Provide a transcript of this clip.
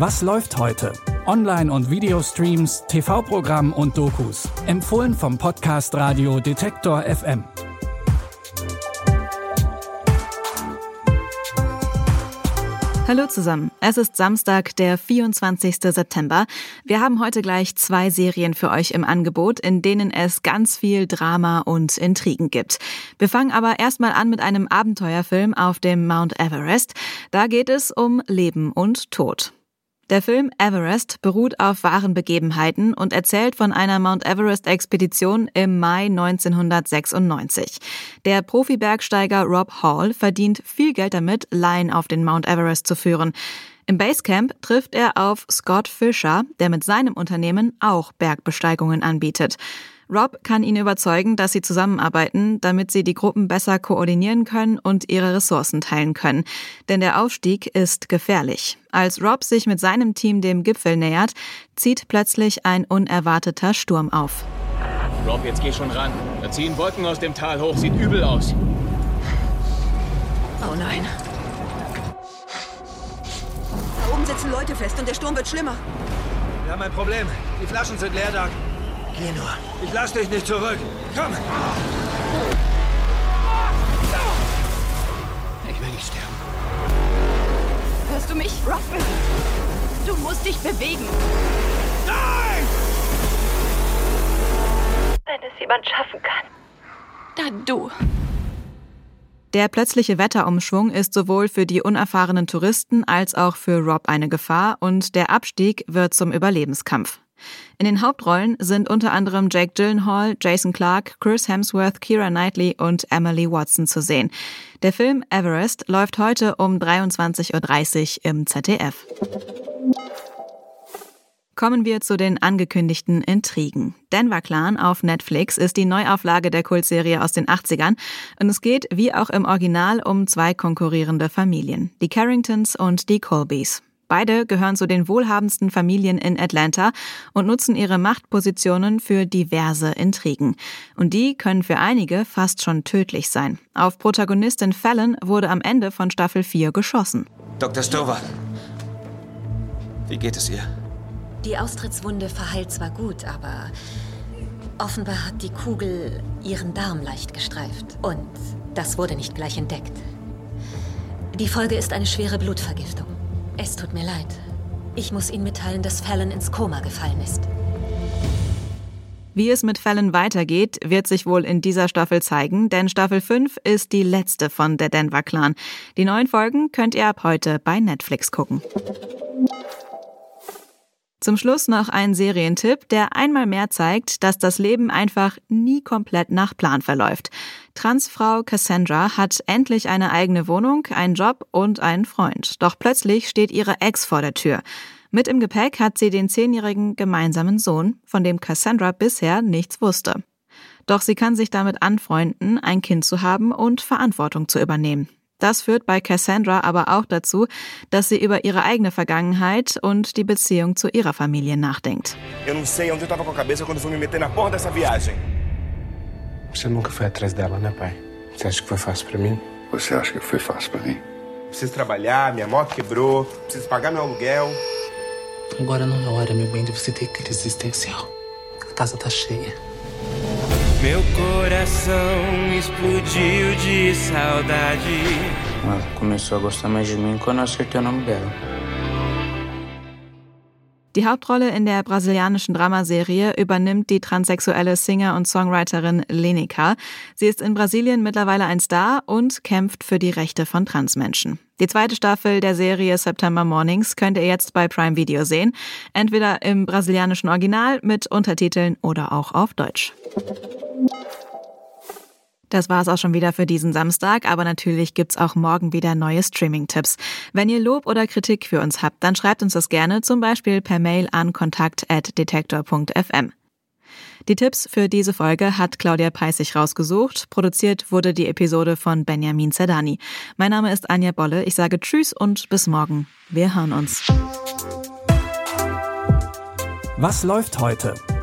Was läuft heute? Online- und Videostreams, TV-Programm und Dokus. Empfohlen vom Podcast Radio Detektor FM. Hallo zusammen. Es ist Samstag, der 24. September. Wir haben heute gleich zwei Serien für euch im Angebot, in denen es ganz viel Drama und Intrigen gibt. Wir fangen aber erstmal an mit einem Abenteuerfilm auf dem Mount Everest. Da geht es um Leben und Tod. Der Film Everest beruht auf wahren Begebenheiten und erzählt von einer Mount Everest-Expedition im Mai 1996. Der Profi-Bergsteiger Rob Hall verdient viel Geld damit, Laien auf den Mount Everest zu führen. Im Basecamp trifft er auf Scott Fisher, der mit seinem Unternehmen auch Bergbesteigungen anbietet. Rob kann ihn überzeugen, dass sie zusammenarbeiten, damit sie die Gruppen besser koordinieren können und ihre Ressourcen teilen können. Denn der Aufstieg ist gefährlich. Als Rob sich mit seinem Team dem Gipfel nähert, zieht plötzlich ein unerwarteter Sturm auf. Rob, jetzt geh schon ran. Da ziehen Wolken aus dem Tal hoch, sieht übel aus. Oh nein. Da oben sitzen Leute fest und der Sturm wird schlimmer. Wir haben ein Problem. Die Flaschen sind leer, Doug. Geh nur. Ich lass dich nicht zurück. Komm! Ich will nicht sterben. Hörst du mich, Robin? Du musst dich bewegen. Nein! Wenn es jemand schaffen kann, dann du. Der plötzliche Wetterumschwung ist sowohl für die unerfahrenen Touristen als auch für Rob eine Gefahr und der Abstieg wird zum Überlebenskampf. In den Hauptrollen sind unter anderem Jake Gyllenhaal, Jason Clarke, Chris Hemsworth, Kira Knightley und Emily Watson zu sehen. Der Film Everest läuft heute um 23.30 Uhr im ZDF. Kommen wir zu den angekündigten Intrigen. Denver Clan auf Netflix ist die Neuauflage der Kultserie aus den 80ern und es geht wie auch im Original um zwei konkurrierende Familien, die Carringtons und die Colbys. Beide gehören zu den wohlhabendsten Familien in Atlanta und nutzen ihre Machtpositionen für diverse Intrigen. Und die können für einige fast schon tödlich sein. Auf Protagonistin Fallon wurde am Ende von Staffel 4 geschossen. Dr. Stover, wie geht es ihr? Die Austrittswunde verheilt zwar gut, aber offenbar hat die Kugel ihren Darm leicht gestreift. Und das wurde nicht gleich entdeckt. Die Folge ist eine schwere Blutvergiftung. Es tut mir leid. Ich muss Ihnen mitteilen, dass Fallon ins Koma gefallen ist. Wie es mit Fallon weitergeht, wird sich wohl in dieser Staffel zeigen, denn Staffel 5 ist die letzte von der Denver Clan. Die neuen Folgen könnt ihr ab heute bei Netflix gucken. Zum Schluss noch ein Serientipp, der einmal mehr zeigt, dass das Leben einfach nie komplett nach Plan verläuft. Transfrau Cassandra hat endlich eine eigene Wohnung, einen Job und einen Freund. Doch plötzlich steht ihre Ex vor der Tür. Mit im Gepäck hat sie den zehnjährigen gemeinsamen Sohn, von dem Cassandra bisher nichts wusste. Doch sie kann sich damit anfreunden, ein Kind zu haben und Verantwortung zu übernehmen. Das führt bei Cassandra aber auch dazu, dass sie über ihre eigene Vergangenheit und die Beziehung zu ihrer Familie nachdenkt. Eu não sei onde eu tava com a cabeça quando fui me meter na porra dessa viagem. Você nunca foi atrás dela, né, pai? Você acha que foi fácil pra mim? Você acha que foi fácil pra mim? Preciso trabalhar, minha moto quebrou, preciso pagar meu aluguel. Agora não é hora, meu bem, de você ter crise existencial. A casa tá cheia. Meu coração explodiu de saudade. Ela começou a gostar mais de mim quando eu acertei o nome dela. Die Hauptrolle in der brasilianischen Dramaserie übernimmt die transsexuelle Singer und Songwriterin Lenica. Sie ist in Brasilien mittlerweile ein Star und kämpft für die Rechte von Transmenschen. Die zweite Staffel der Serie September Mornings könnt ihr jetzt bei Prime Video sehen, entweder im brasilianischen Original mit Untertiteln oder auch auf Deutsch. Das war es auch schon wieder für diesen Samstag, aber natürlich gibt's auch morgen wieder neue Streaming-Tipps. Wenn ihr Lob oder Kritik für uns habt, dann schreibt uns das gerne, zum Beispiel per Mail an kontakt.detektor.fm. Die Tipps für diese Folge hat Claudia Peissig rausgesucht. Produziert wurde die Episode von Benjamin Zerdani. Mein Name ist Anja Bolle. Ich sage Tschüss und bis morgen. Wir hören uns. Was läuft heute?